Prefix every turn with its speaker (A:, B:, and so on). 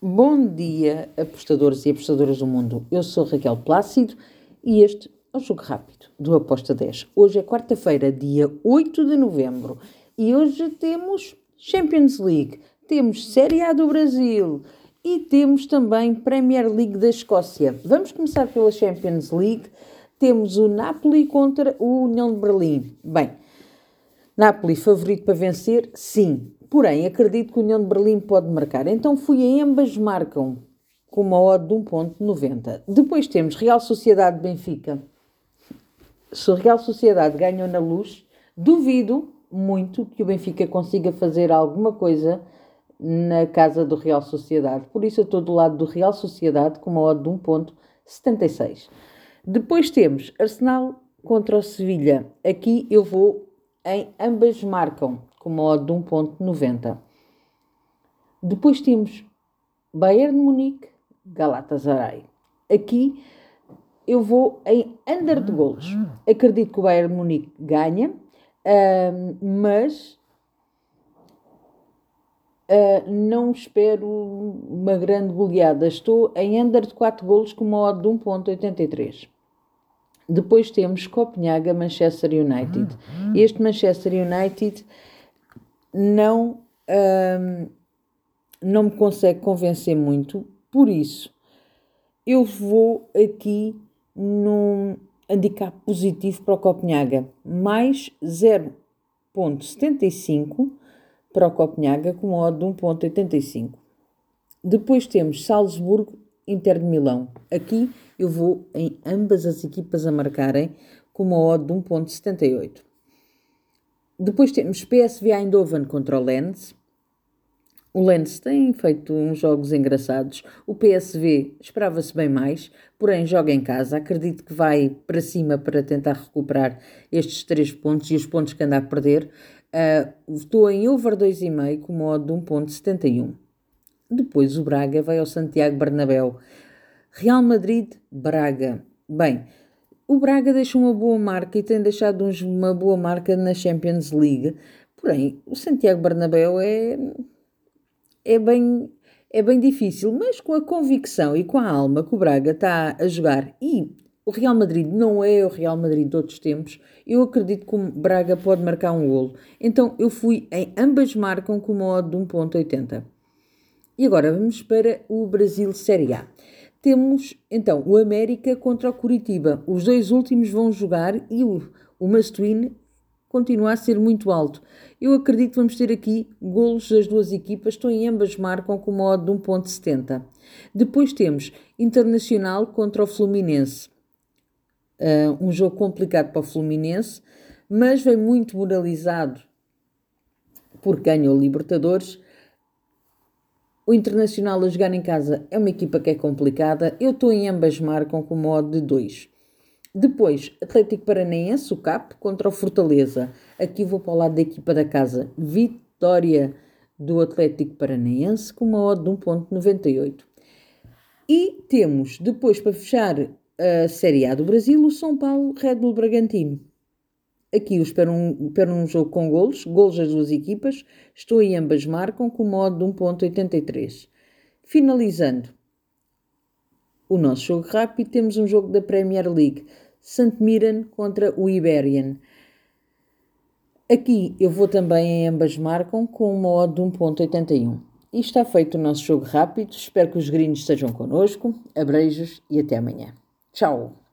A: Bom dia, apostadores e apostadoras do mundo. Eu sou Raquel Plácido e este é o Jogo Rápido do Aposta 10. Hoje é quarta-feira, dia 8 de novembro e hoje temos Champions League, temos Série A do Brasil e temos também Premier League da Escócia. Vamos começar pela Champions League. Temos o Napoli contra o União de Berlim. Bem, Napoli favorito para vencer? Sim. Porém, acredito que o União de Berlim pode marcar. Então fui a ambas marcam com uma odd de 1.90. Depois temos Real Sociedade Benfica. Se o Real Sociedade ganhou na luz, duvido muito que o Benfica consiga fazer alguma coisa na casa do Real Sociedade. Por isso eu estou do lado do Real Sociedade com uma odd de 1.76. Depois temos Arsenal contra o Sevilha. Aqui eu vou em ambas marcam com uma odd de 1.90. Depois temos Bayern de Munique, Galatasaray. Aqui eu vou em under de golos. Acredito que o Bayern de Munique ganha, uh, mas uh, não espero uma grande goleada. Estou em under de 4 golos com uma odd de 1.83. Depois temos Copenhaga, Manchester United. Este Manchester United não, hum, não me consegue convencer muito, por isso eu vou aqui num handicap positivo para o Copenhaga, mais 0.75 para o Copenhaga com odd de 1.85. Depois temos Salzburgo, Inter de Milão. Aqui eu vou em ambas as equipas a marcarem com uma odd de 1.78. Depois temos PSV Eindhoven contra o Lens. O Lens tem feito uns jogos engraçados. O PSV esperava-se bem mais, porém joga em casa. Acredito que vai para cima para tentar recuperar estes três pontos e os pontos que anda a perder. Uh, estou em over 2,5 com modo de 1.71. Depois o Braga vai ao Santiago Bernabéu. Real Madrid, Braga. Bem, o Braga deixa uma boa marca e tem deixado uma boa marca na Champions League. Porém, o Santiago Bernabéu é, é, bem, é bem difícil, mas com a convicção e com a alma que o Braga está a jogar e o Real Madrid não é o Real Madrid de outros tempos, eu acredito que o Braga pode marcar um golo. Então eu fui em ambas marcam com uma odd de 1.80. E agora vamos para o Brasil Série A. Temos então o América contra o Curitiba. Os dois últimos vão jogar e o, o Mastuíne continua a ser muito alto. Eu acredito que vamos ter aqui golos das duas equipas, estão em ambas marcam com uma de 1.70. Depois temos Internacional contra o Fluminense. Uh, um jogo complicado para o Fluminense, mas vem muito moralizado porque ganhou Libertadores o Internacional a jogar em casa é uma equipa que é complicada. Eu estou em ambas marcam com modo de 2. Depois, Atlético Paranaense, o CAP, contra o Fortaleza. Aqui vou para o lado da equipa da casa. Vitória do Atlético Paranaense com uma odd de 1.98. E temos, depois, para fechar a Série A do Brasil, o São Paulo Red Bull Bragantino. Aqui eu espero um, espero um jogo com golos, golos das duas equipas. Estou em ambas marcam com modo de 1.83. Finalizando o nosso jogo rápido, temos um jogo da Premier League. St. Mirren contra o Iberian. Aqui eu vou também em ambas marcam com uma odd de 1.81. E está feito o nosso jogo rápido. Espero que os gringos estejam connosco. Abreijos e até amanhã. Tchau!